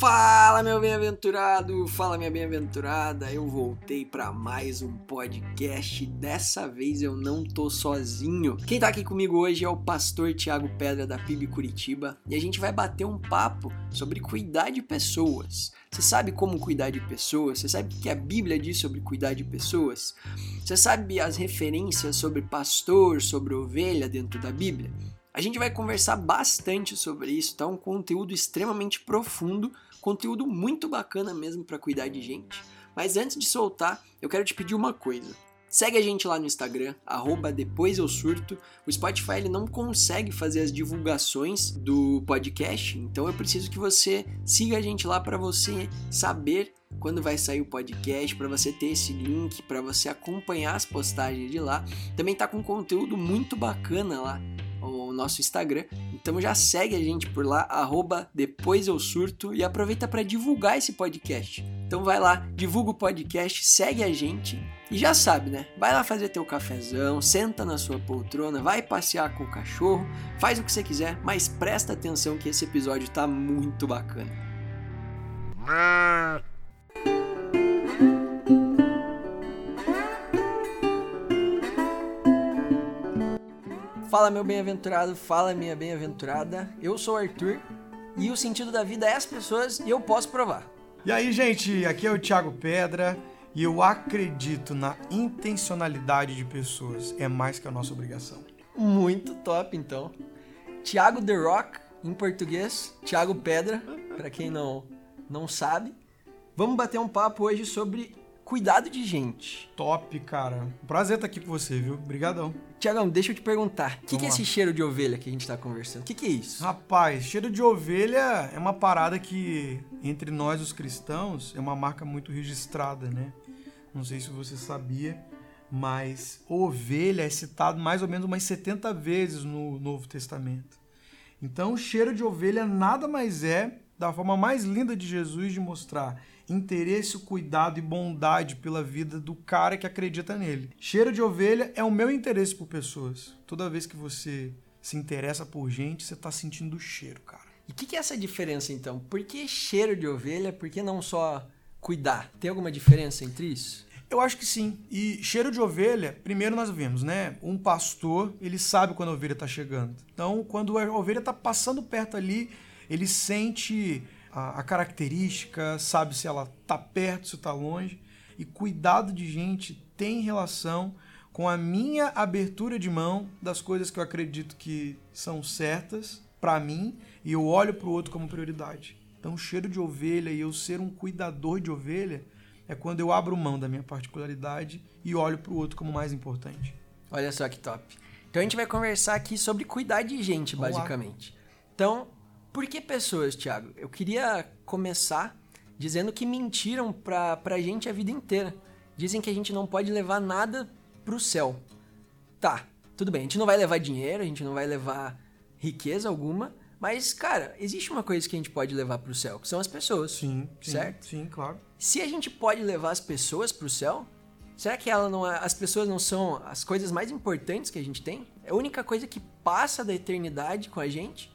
Fala, meu bem-aventurado! Fala, minha bem-aventurada! Eu voltei para mais um podcast. Dessa vez eu não tô sozinho. Quem tá aqui comigo hoje é o pastor Tiago Pedra da PIB Curitiba e a gente vai bater um papo sobre cuidar de pessoas. Você sabe como cuidar de pessoas? Você sabe o que a Bíblia diz sobre cuidar de pessoas? Você sabe as referências sobre pastor, sobre ovelha dentro da Bíblia? A gente vai conversar bastante sobre isso, tá? Um conteúdo extremamente profundo Conteúdo muito bacana mesmo para cuidar de gente. Mas antes de soltar, eu quero te pedir uma coisa. Segue a gente lá no Instagram, arroba depois eu surto. O Spotify ele não consegue fazer as divulgações do podcast, então eu preciso que você siga a gente lá para você saber quando vai sair o podcast, para você ter esse link, para você acompanhar as postagens de lá. Também tá com conteúdo muito bacana lá o nosso Instagram. Então já segue a gente por lá, arroba depois eu surto e aproveita para divulgar esse podcast. Então vai lá, divulga o podcast, segue a gente e já sabe, né? Vai lá fazer teu cafezão, senta na sua poltrona, vai passear com o cachorro, faz o que você quiser, mas presta atenção que esse episódio tá muito bacana. Fala meu bem-aventurado, fala minha bem-aventurada. Eu sou o Arthur e o sentido da vida é as pessoas e eu posso provar. E aí, gente, aqui é o Thiago Pedra e eu acredito na intencionalidade de pessoas. É mais que a nossa obrigação. Muito top, então. Thiago The Rock, em português, Thiago Pedra, para quem não, não sabe. Vamos bater um papo hoje sobre cuidado de gente. Top, cara. Prazer estar aqui com você, viu? Obrigadão. Tiagão, deixa eu te perguntar. O que, que, é esse cheiro de ovelha que a gente tá conversando? O que, que, é isso? Rapaz, cheiro de ovelha é uma parada que, entre nós, os cristãos, é uma marca muito registrada, né? Não sei se você sabia, mas ovelha é citado mais ou menos umas 70 vezes no Novo Testamento. Então, o cheiro de ovelha nada mais é da forma mais linda de Jesus de mostrar interesse, cuidado e bondade pela vida do cara que acredita nele. Cheiro de ovelha é o meu interesse por pessoas. Toda vez que você se interessa por gente, você tá sentindo o cheiro, cara. E o que, que, é essa diferença então? Por que cheiro de ovelha? Por que não só cuidar? Tem alguma diferença entre isso? Eu acho que sim. E cheiro de ovelha, primeiro nós vemos, né? Um pastor, ele sabe quando a ovelha está chegando. Então, quando a ovelha está passando perto ali, ele sente a, a característica, sabe se ela está perto, se está longe. E cuidado de gente tem relação com a minha abertura de mão das coisas que eu acredito que são certas para mim e eu olho para o outro como prioridade. Então, cheiro de ovelha e eu ser um cuidador de ovelha é quando eu abro mão da minha particularidade e olho para o outro como mais importante. Olha só que top. Então a gente vai conversar aqui sobre cuidar de gente, Vamos basicamente. Lá. Então, por que pessoas, Thiago? Eu queria começar dizendo que mentiram pra, pra gente a vida inteira. Dizem que a gente não pode levar nada pro céu. Tá, tudo bem, a gente não vai levar dinheiro, a gente não vai levar riqueza alguma, mas, cara, existe uma coisa que a gente pode levar pro céu, que são as pessoas. Sim, certo? Sim, claro. Se a gente pode levar as pessoas pro céu, será que ela não é, as pessoas não são as coisas mais importantes que a gente tem? É a única coisa que passa da eternidade com a gente?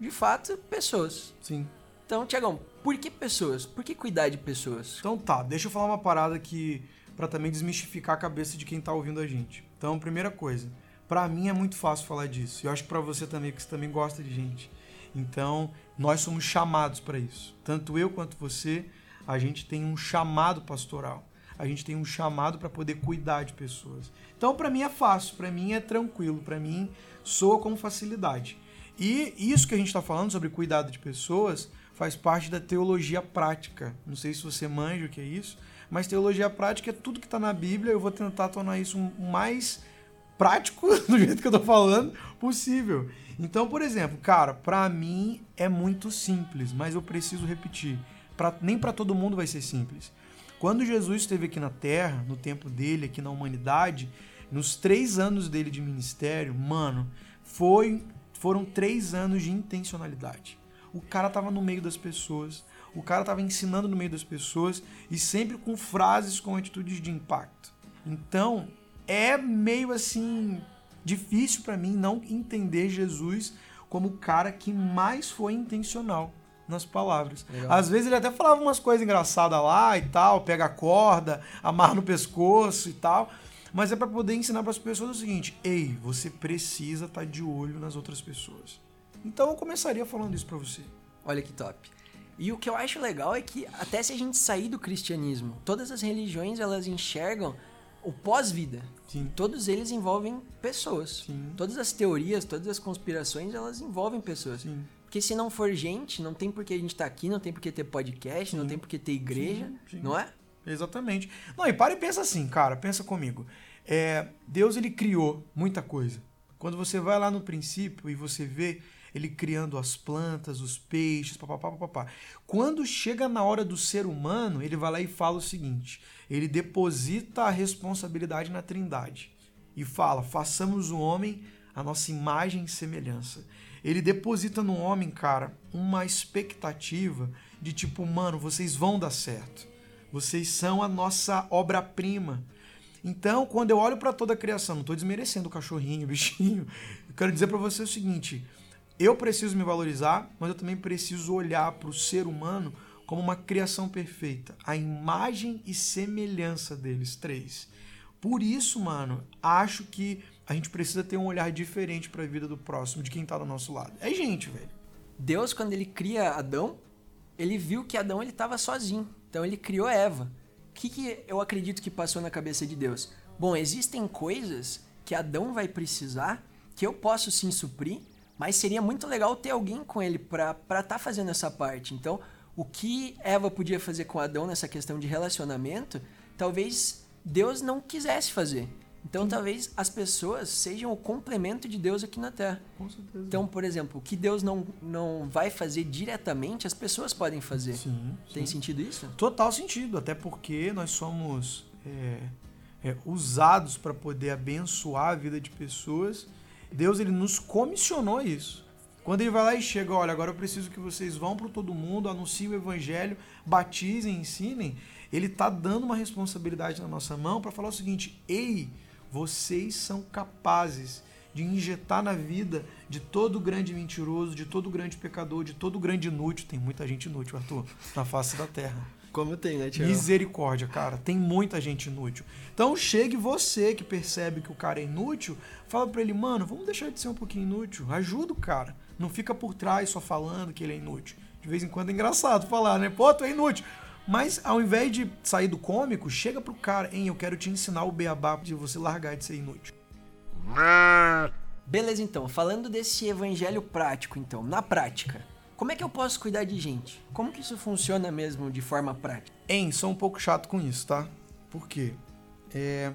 De fato, pessoas. Sim. Então, Tiagão, por que pessoas? Por que cuidar de pessoas? Então tá, deixa eu falar uma parada que para também desmistificar a cabeça de quem tá ouvindo a gente. Então, primeira coisa, para mim é muito fácil falar disso. Eu acho que para você também, porque você também gosta de gente. Então, nós somos chamados para isso. Tanto eu quanto você, a gente tem um chamado pastoral. A gente tem um chamado para poder cuidar de pessoas. Então, para mim é fácil, para mim é tranquilo, para mim soa com facilidade. E isso que a gente está falando sobre cuidado de pessoas faz parte da teologia prática. Não sei se você manja o que é isso, mas teologia prática é tudo que está na Bíblia. Eu vou tentar tornar isso mais prático, do jeito que eu estou falando, possível. Então, por exemplo, cara, para mim é muito simples, mas eu preciso repetir. Pra, nem para todo mundo vai ser simples. Quando Jesus esteve aqui na Terra, no tempo dele, aqui na humanidade, nos três anos dele de ministério, mano, foi foram três anos de intencionalidade. O cara tava no meio das pessoas, o cara tava ensinando no meio das pessoas e sempre com frases com atitudes de impacto. Então, é meio assim difícil para mim não entender Jesus como o cara que mais foi intencional nas palavras. Legal. Às vezes ele até falava umas coisas engraçadas lá e tal, pega a corda, amarra no pescoço e tal. Mas é para poder ensinar para as pessoas o seguinte: ei, você precisa estar tá de olho nas outras pessoas. Então eu começaria falando isso para você. Olha que top. E o que eu acho legal é que até se a gente sair do cristianismo, todas as religiões elas enxergam o pós-vida. Todos eles envolvem pessoas. Sim. Todas as teorias, todas as conspirações, elas envolvem pessoas. Sim. Porque se não for gente, não tem por que a gente estar tá aqui, não tem por que ter podcast, Sim. não tem por que ter igreja, não é? Exatamente. Não, e para e pensa assim, cara, pensa comigo. É, Deus ele criou muita coisa. Quando você vai lá no princípio e você vê ele criando as plantas, os peixes, papapá, papapá. Quando chega na hora do ser humano, ele vai lá e fala o seguinte: ele deposita a responsabilidade na Trindade e fala: façamos o homem a nossa imagem e semelhança. Ele deposita no homem, cara, uma expectativa de tipo, mano, vocês vão dar certo. Vocês são a nossa obra-prima. Então, quando eu olho para toda a criação, não estou desmerecendo o cachorrinho, o bichinho, eu quero dizer para você o seguinte: eu preciso me valorizar, mas eu também preciso olhar para o ser humano como uma criação perfeita, a imagem e semelhança deles três. Por isso, mano, acho que a gente precisa ter um olhar diferente para a vida do próximo, de quem tá do nosso lado. É gente, velho. Deus, quando ele cria Adão, ele viu que Adão ele estava sozinho. Então ele criou Eva. O que, que eu acredito que passou na cabeça de Deus? Bom, existem coisas que Adão vai precisar que eu posso sim suprir, mas seria muito legal ter alguém com ele para estar tá fazendo essa parte. Então, o que Eva podia fazer com Adão nessa questão de relacionamento, talvez Deus não quisesse fazer. Então, Sim. talvez as pessoas sejam o complemento de Deus aqui na Terra. Com certeza. Então, por exemplo, o que Deus não, não vai fazer diretamente, as pessoas podem fazer. Sim. Tem sim. sentido isso? Total sentido, até porque nós somos é, é, usados para poder abençoar a vida de pessoas Deus ele nos comissionou isso. Quando ele vai lá e chega, olha, agora eu preciso que vocês vão para todo mundo, anunciem o evangelho, batizem, ensinem, ele está dando uma responsabilidade na nossa mão para falar o seguinte: ei, vocês são capazes de injetar na vida de todo grande mentiroso, de todo grande pecador, de todo grande inútil. Tem muita gente inútil, Arthur, na face da terra. Como tem, né, Tiago? Misericórdia, cara. Tem muita gente inútil. Então chegue você que percebe que o cara é inútil, fala para ele, mano, vamos deixar de ser um pouquinho inútil. Ajuda o cara. Não fica por trás só falando que ele é inútil. De vez em quando é engraçado falar, né? Pô, tu é inútil. Mas ao invés de sair do cômico, chega pro cara, hein, eu quero te ensinar o beabá de você largar de ser inútil. Beleza, então. Falando desse evangelho prático, então, na prática, como é que eu posso cuidar de gente? Como que isso funciona mesmo de forma prática? Hein, sou um pouco chato com isso, tá? Por quê? É...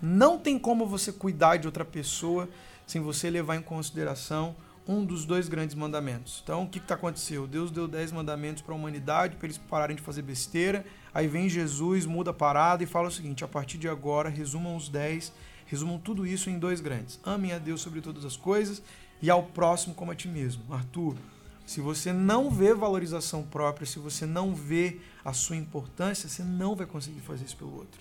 Não tem como você cuidar de outra pessoa sem você levar em consideração um dos dois grandes mandamentos. Então, o que está acontecendo? Deus deu dez mandamentos para a humanidade, para eles pararem de fazer besteira. Aí vem Jesus, muda a parada e fala o seguinte: a partir de agora, resumam os dez, resumam tudo isso em dois grandes. Amem a Deus sobre todas as coisas e ao próximo como a ti mesmo. Arthur, se você não vê valorização própria, se você não vê a sua importância, você não vai conseguir fazer isso pelo outro.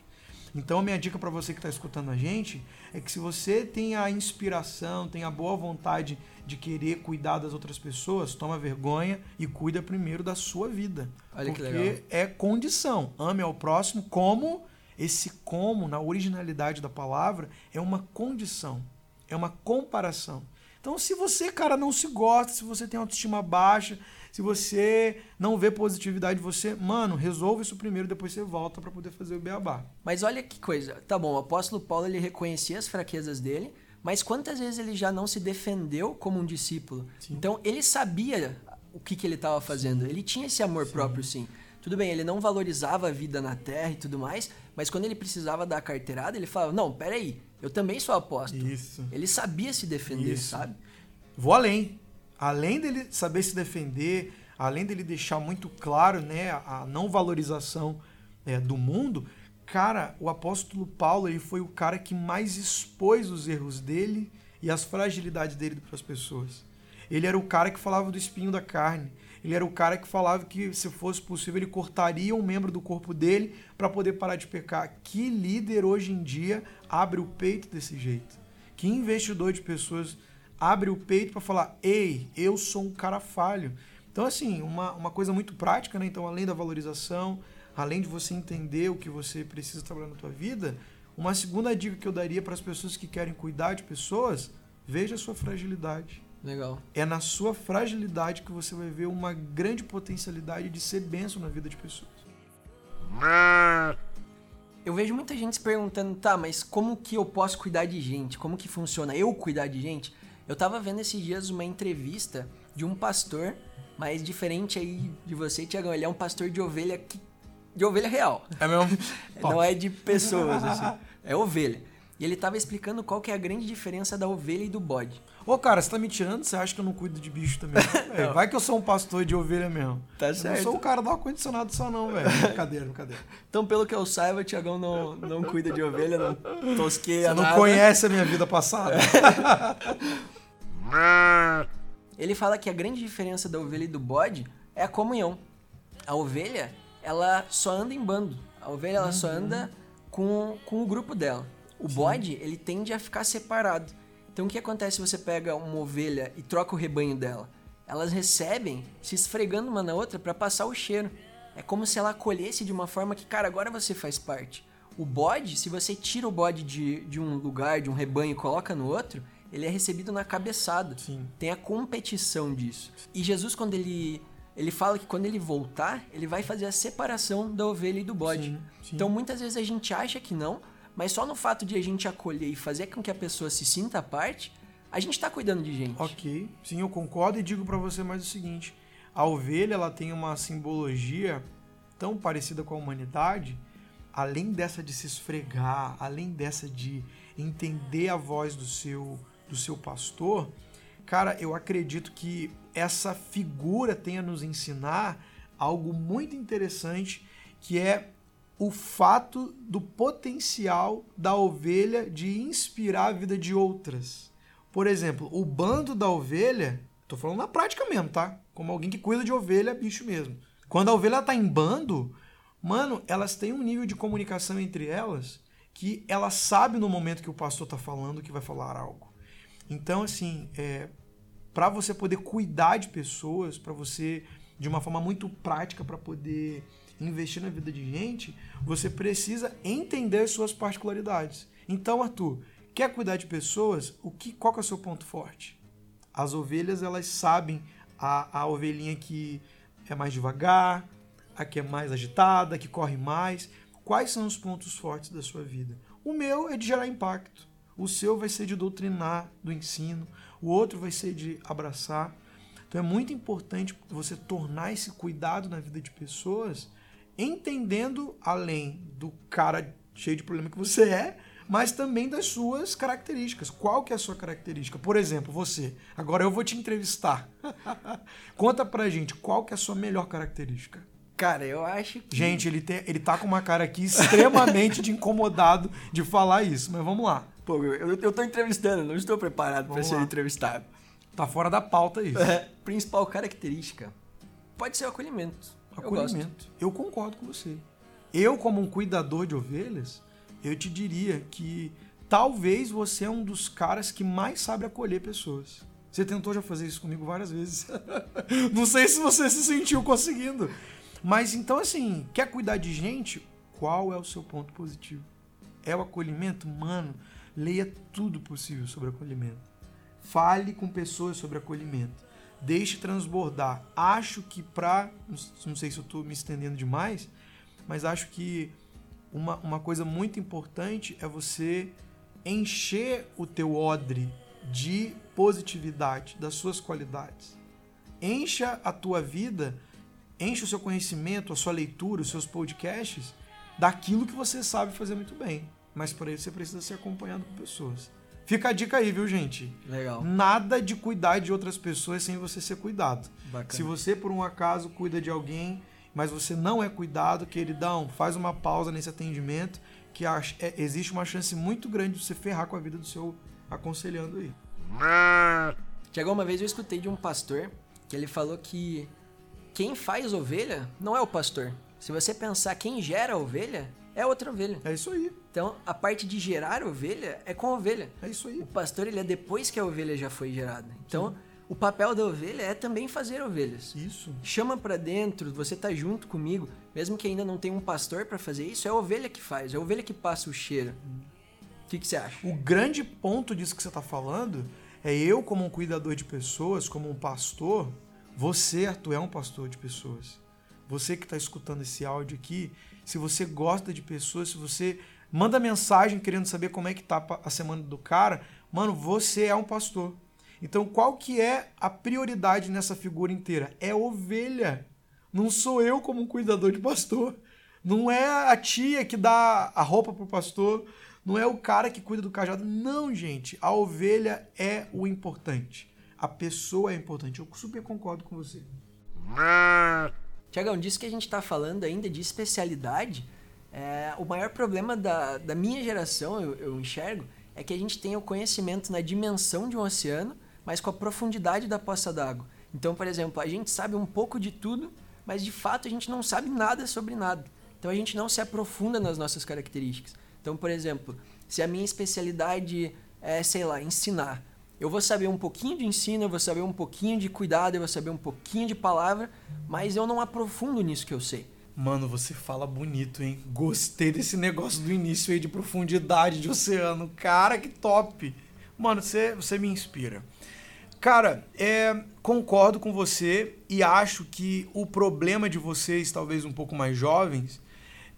Então, a minha dica para você que está escutando a gente é que se você tem a inspiração, tem a boa vontade de querer cuidar das outras pessoas, toma vergonha e cuida primeiro da sua vida. Olha porque é condição. Ame ao próximo como esse como, na originalidade da palavra, é uma condição, é uma comparação. Então, se você, cara, não se gosta, se você tem autoestima baixa, se você não vê positividade você, mano, resolva isso primeiro, depois você volta para poder fazer o beabá. Mas olha que coisa. Tá bom, o apóstolo Paulo ele reconhecia as fraquezas dele, mas quantas vezes ele já não se defendeu como um discípulo? Sim. Então, ele sabia o que, que ele estava fazendo. Sim. Ele tinha esse amor sim. próprio, sim. Tudo bem, ele não valorizava a vida na terra e tudo mais, mas quando ele precisava dar a carteirada, ele falava: Não, peraí, eu também sou apóstolo. Isso. Ele sabia se defender, Isso. sabe? Vou além. Além dele saber se defender, além dele deixar muito claro né, a não valorização é, do mundo, cara, o apóstolo Paulo ele foi o cara que mais expôs os erros dele e as fragilidades dele para as pessoas. Ele era o cara que falava do espinho da carne. Ele era o cara que falava que, se fosse possível, ele cortaria um membro do corpo dele para poder parar de pecar. Que líder hoje em dia abre o peito desse jeito? Que investidor de pessoas abre o peito para falar: ei, eu sou um cara falho. Então, assim, uma, uma coisa muito prática, né? Então, além da valorização, além de você entender o que você precisa trabalhar na tua vida, uma segunda dica que eu daria para as pessoas que querem cuidar de pessoas, veja a sua fragilidade. Legal. É na sua fragilidade que você vai ver uma grande potencialidade de ser benção na vida de pessoas. Eu vejo muita gente se perguntando, tá, mas como que eu posso cuidar de gente? Como que funciona eu cuidar de gente? Eu tava vendo esses dias uma entrevista de um pastor, mas diferente aí de você, Tiagão, ele é um pastor de ovelha que, de ovelha real. É mesmo? Não é de pessoas, assim. É ovelha. E ele tava explicando qual que é a grande diferença da ovelha e do bode. Ô, cara, você tá me tirando? Você acha que eu não cuido de bicho também? É, vai que eu sou um pastor de ovelha mesmo. Tá eu certo. não sou o cara do ar-condicionado só não, velho. Brincadeira, brincadeira. Então, pelo que eu saiba, o Tiagão não, não cuida de ovelha, não tosqueia Você não nada. conhece a minha vida passada. Ele fala que a grande diferença da ovelha e do bode é a comunhão. A ovelha, ela só anda em bando. A ovelha, ela só anda com, com o grupo dela. O bode, ele tende a ficar separado. Então, o que acontece se você pega uma ovelha e troca o rebanho dela? Elas recebem se esfregando uma na outra para passar o cheiro. É como se ela acolhesse de uma forma que, cara, agora você faz parte. O bode, se você tira o bode de, de um lugar, de um rebanho e coloca no outro, ele é recebido na cabeçada. Sim. Tem a competição disso. E Jesus, quando ele. Ele fala que quando ele voltar, ele vai fazer a separação da ovelha e do bode. Sim, sim. Então muitas vezes a gente acha que não, mas só no fato de a gente acolher e fazer com que a pessoa se sinta parte, a gente tá cuidando de gente. Ok, sim, eu concordo e digo pra você mais o seguinte: a ovelha ela tem uma simbologia tão parecida com a humanidade, além dessa de se esfregar, além dessa de entender a voz do seu do seu pastor, cara, eu acredito que essa figura tem a nos ensinar algo muito interessante, que é o fato do potencial da ovelha de inspirar a vida de outras. Por exemplo, o bando da ovelha, tô falando na prática mesmo, tá? Como alguém que cuida de ovelha, bicho mesmo. Quando a ovelha tá em bando, mano, elas têm um nível de comunicação entre elas que ela sabe no momento que o pastor tá falando que vai falar algo. Então, assim, é, para você poder cuidar de pessoas, para você de uma forma muito prática para poder investir na vida de gente, você precisa entender as suas particularidades. Então, Arthur, quer cuidar de pessoas? O que, qual que é o seu ponto forte? As ovelhas elas sabem a, a ovelhinha que é mais devagar, a que é mais agitada, a que corre mais. Quais são os pontos fortes da sua vida? O meu é de gerar impacto. O seu vai ser de doutrinar do ensino. O outro vai ser de abraçar. Então é muito importante você tornar esse cuidado na vida de pessoas, entendendo além do cara cheio de problema que você é, mas também das suas características. Qual que é a sua característica? Por exemplo, você. Agora eu vou te entrevistar. Conta pra gente qual que é a sua melhor característica. Cara, eu acho que. Gente, ele, te, ele tá com uma cara aqui extremamente de incomodado de falar isso, mas vamos lá. Pô, eu, eu tô entrevistando, não estou preparado para ser lá. entrevistado. Tá fora da pauta isso. É, principal característica pode ser o acolhimento. Eu. Acolhimento. Eu, concordo com você. Eu, como um cuidador de ovelhas, eu te diria que talvez você é um dos caras que mais sabe acolher pessoas. Você tentou já fazer isso comigo várias vezes. Não sei se você se sentiu conseguindo. Mas então, assim, quer cuidar de gente? Qual é o seu ponto positivo? É o acolhimento? Mano, leia tudo possível sobre acolhimento. Fale com pessoas sobre acolhimento. Deixe transbordar. Acho que pra. Não sei se eu tô me estendendo demais, mas acho que uma, uma coisa muito importante é você encher o teu odre de positividade, das suas qualidades. Encha a tua vida, enche o seu conhecimento, a sua leitura, os seus podcasts daquilo que você sabe fazer muito bem. Mas para isso você precisa ser acompanhado por pessoas. Fica a dica aí, viu, gente? Legal. Nada de cuidar de outras pessoas sem você ser cuidado. Bacana. Se você, por um acaso, cuida de alguém, mas você não é cuidado, queridão, faz uma pausa nesse atendimento, que é- existe uma chance muito grande de você ferrar com a vida do seu aconselhando aí. Tiago, uma vez eu escutei de um pastor que ele falou que quem faz ovelha não é o pastor. Se você pensar quem gera a ovelha, é outra ovelha. É isso aí, Então, a parte de gerar ovelha é com a ovelha. é isso aí. O pastor, ele é depois que a ovelha já foi gerada. Então, O papel da ovelha é também fazer ovelhas. Isso. Chama para dentro, você tá junto comigo, mesmo que ainda não tenha um pastor para fazer isso, é a ovelha que faz, é a ovelha que passa o cheiro. O que, que você acha? O grande ponto disso que você está falando é eu, como um cuidador de pessoas, como um pastor, você, Arthur, é um pastor de pessoas. Você que está escutando esse áudio aqui, se você gosta de pessoas, se você manda mensagem querendo saber como é que tá a semana do cara, mano, você é um pastor. Então, qual que é a prioridade nessa figura inteira? É ovelha. Não sou eu como um cuidador de pastor. Não é a tia que dá a roupa pro pastor. Não é o cara que cuida do cajado. Não, gente. A ovelha é o importante. A pessoa é importante. Eu super concordo com você. Tiagão, disso que a gente está falando ainda de especialidade, é, o maior problema da, da minha geração, eu, eu enxergo, é que a gente tem o conhecimento na dimensão de um oceano, mas com a profundidade da poça d'água. Então, por exemplo, a gente sabe um pouco de tudo, mas de fato a gente não sabe nada sobre nada. Então a gente não se aprofunda nas nossas características. Então, por exemplo, se a minha especialidade é, sei lá, ensinar, eu vou saber um pouquinho de ensino, eu vou saber um pouquinho de cuidado, eu vou saber um pouquinho de palavra, mas eu não aprofundo nisso que eu sei. Mano, você fala bonito, hein? Gostei desse negócio do início aí de profundidade de oceano. Cara, que top! Mano, você, você me inspira. Cara, é, concordo com você e acho que o problema de vocês, talvez um pouco mais jovens,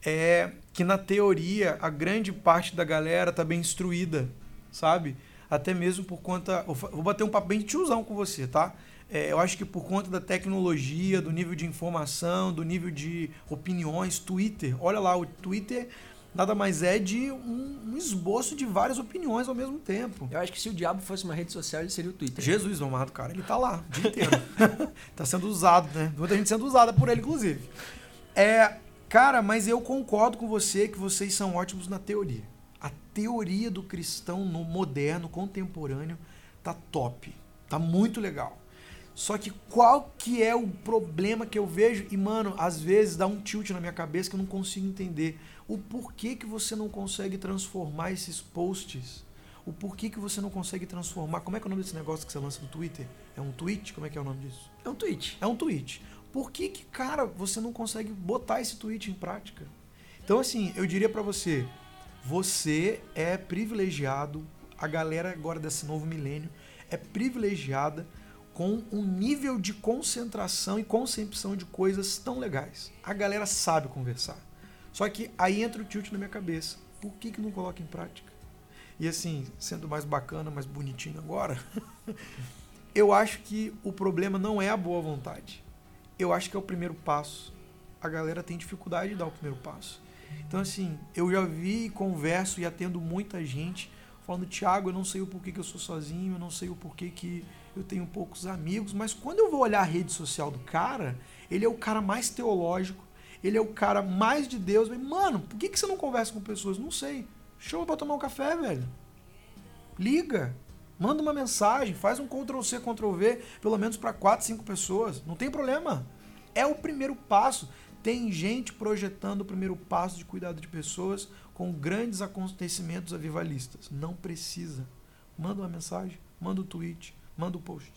é que na teoria a grande parte da galera tá bem instruída, sabe? Até mesmo por conta. Vou bater um papo bem tiozão com você, tá? É, eu acho que por conta da tecnologia, do nível de informação, do nível de opiniões, Twitter, olha lá, o Twitter nada mais é de um, um, esboço de várias opiniões ao mesmo tempo. Eu acho que se o diabo fosse uma rede social, ele seria o Twitter. Jesus amado, cara, ele tá lá o dia inteiro. tá sendo usado, né? Muita gente sendo usada por ele, inclusive. É, cara, mas eu concordo com você que vocês são ótimos na teoria. A teoria do cristão no moderno, contemporâneo, tá top. Tá muito legal. Só que qual que é o problema que eu vejo? E, mano, às vezes dá um tilt na minha cabeça que eu não consigo entender o porquê que você não consegue transformar esses posts. O porquê que você não consegue transformar. Como é que é o nome desse negócio que você lança no Twitter? É um tweet? Como é que é o nome disso? É um tweet. É um tweet. Por que, que cara, você não consegue botar esse tweet em prática? Então, assim, eu diria para você: você é privilegiado, a galera agora desse novo milênio é privilegiada com um nível de concentração e concepção de coisas tão legais. A galera sabe conversar. Só que aí entra o tilt na minha cabeça. Por que, que não coloca em prática? E assim, sendo mais bacana, mais bonitinho agora, eu acho que o problema não é a boa vontade. Eu acho que é o primeiro passo. A galera tem dificuldade de dar o primeiro passo. Então, assim, eu já vi, converso e atendo muita gente falando, Thiago, eu não sei o porquê que eu sou sozinho, eu não sei o porquê que eu tenho poucos amigos, mas quando eu vou olhar a rede social do cara, ele é o cara mais teológico, ele é o cara mais de Deus. Mano, por que, que você não conversa com pessoas? Não sei. Show pra tomar um café, velho. Liga. Manda uma mensagem, faz um Ctrl C, Ctrl V, pelo menos para quatro, cinco pessoas. Não tem problema. É o primeiro passo. Tem gente projetando o primeiro passo de cuidado de pessoas com grandes acontecimentos avivalistas. Não precisa. Manda uma mensagem, manda um tweet, manda um post.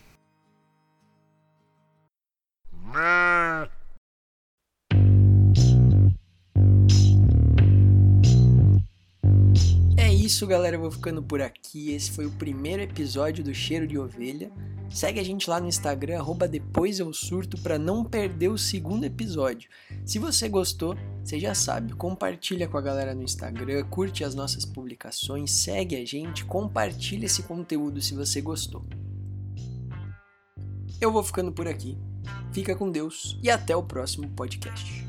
Isso, galera. Eu vou ficando por aqui. Esse foi o primeiro episódio do Cheiro de Ovelha. Segue a gente lá no Instagram, arroba depois eu surto, para não perder o segundo episódio. Se você gostou, você já sabe, compartilha com a galera no Instagram, curte as nossas publicações, segue a gente, compartilha esse conteúdo se você gostou. Eu vou ficando por aqui. Fica com Deus e até o próximo podcast.